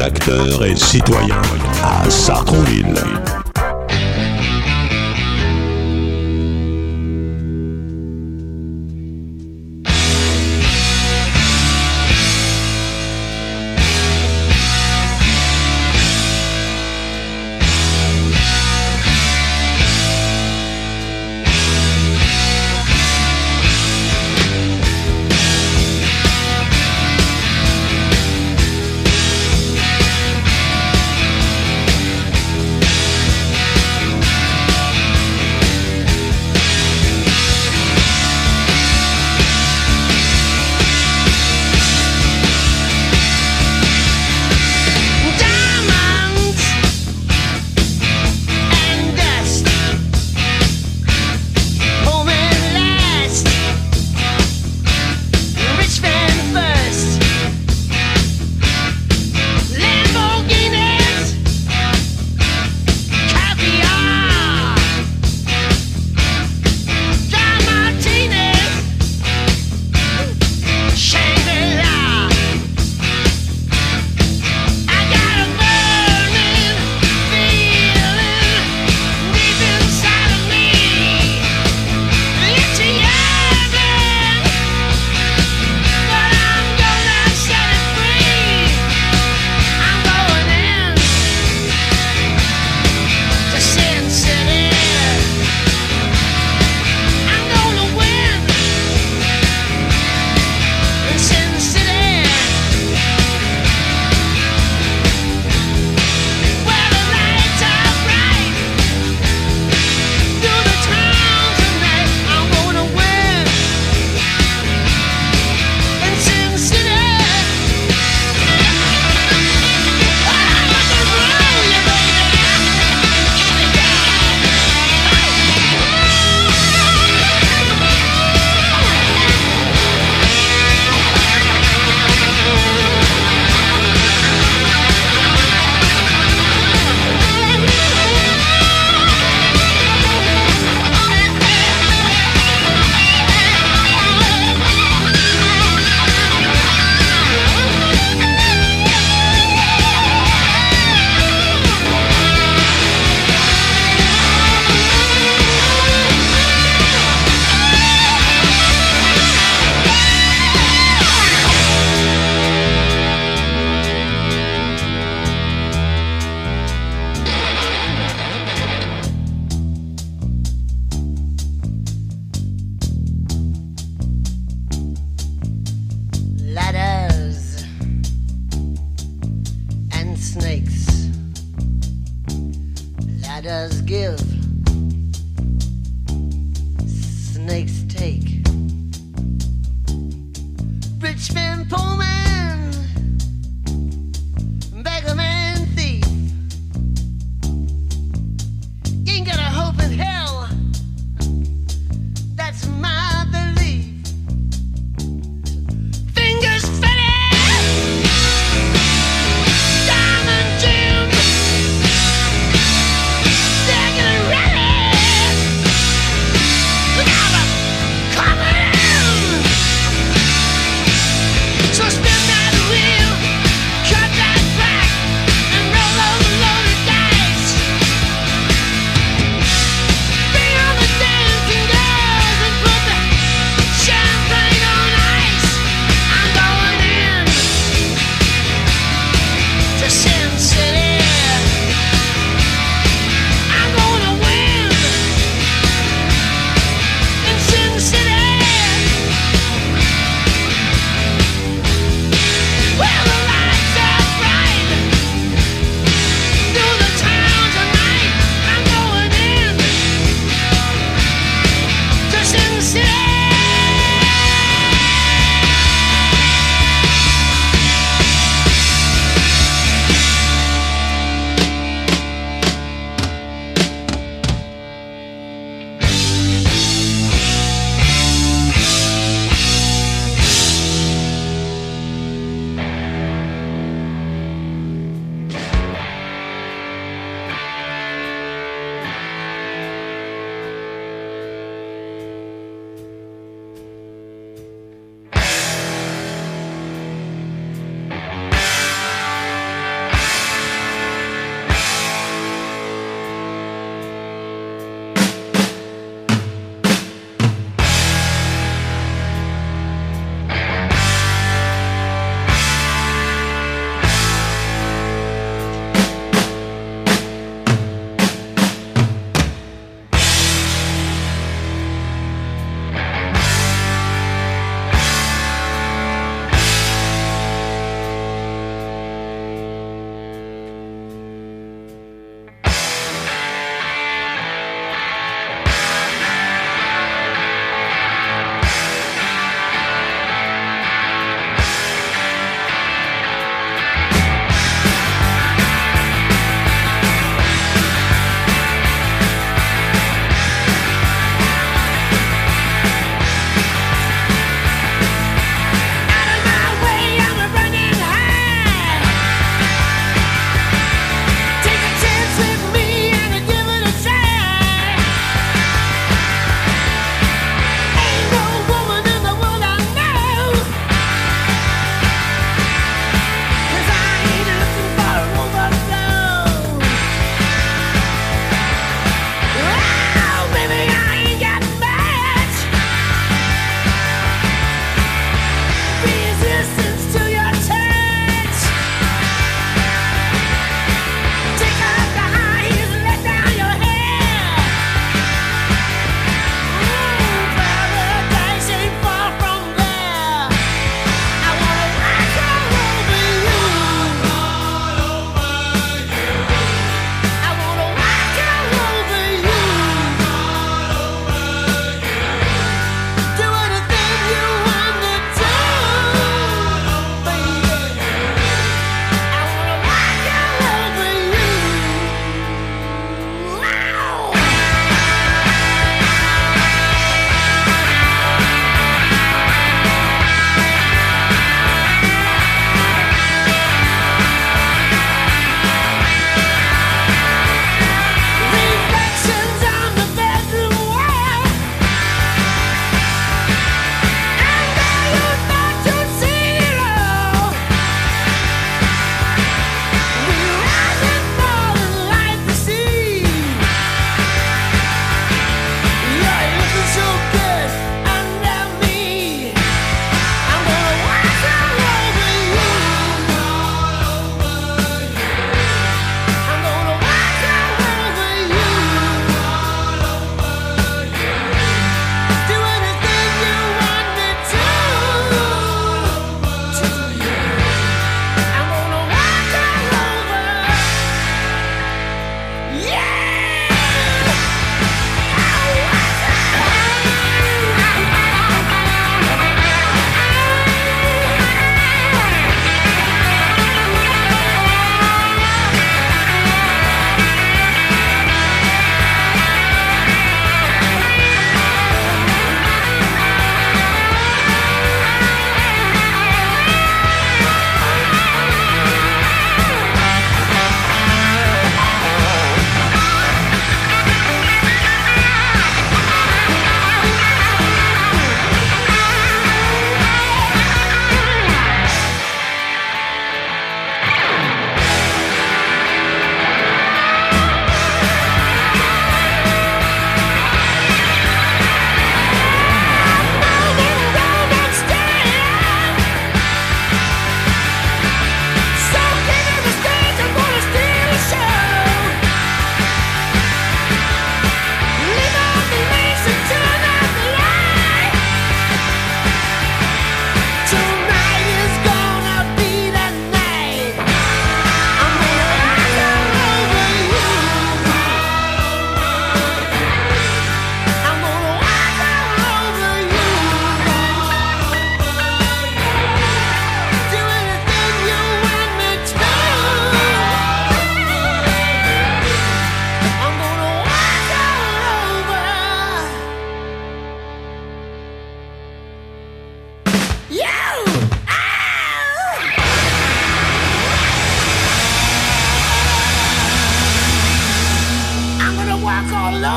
acteurs et citoyens à Sartrouville.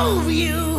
love you.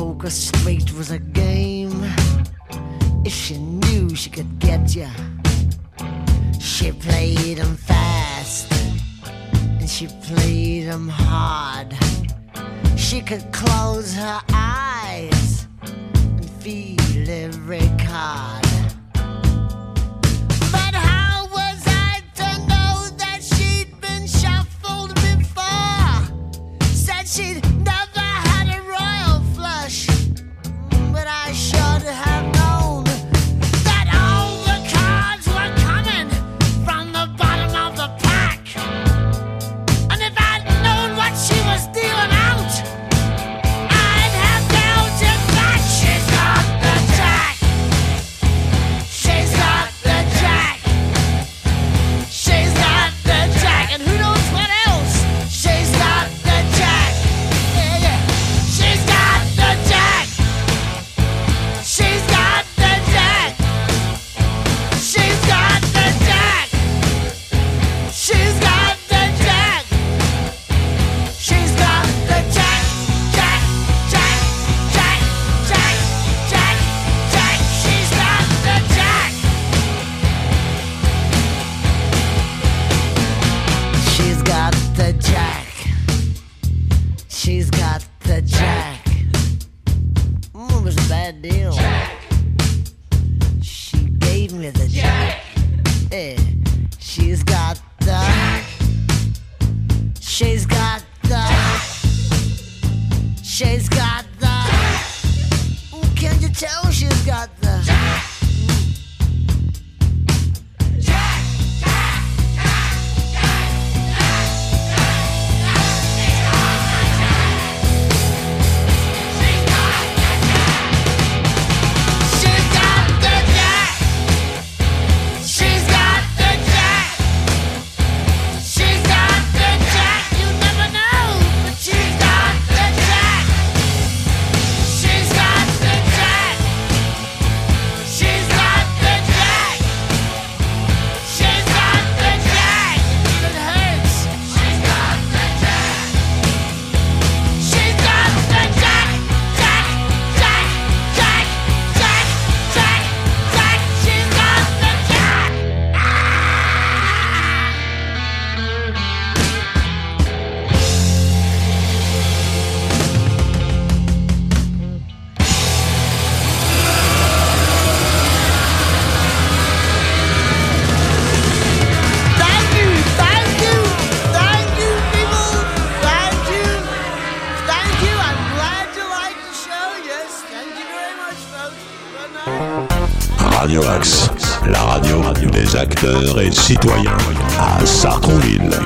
poker straight was a game. If she knew she could get ya, she played 'em fast and she played 'em hard. She could close her eyes and feel every card. citoyen à Sartrouville.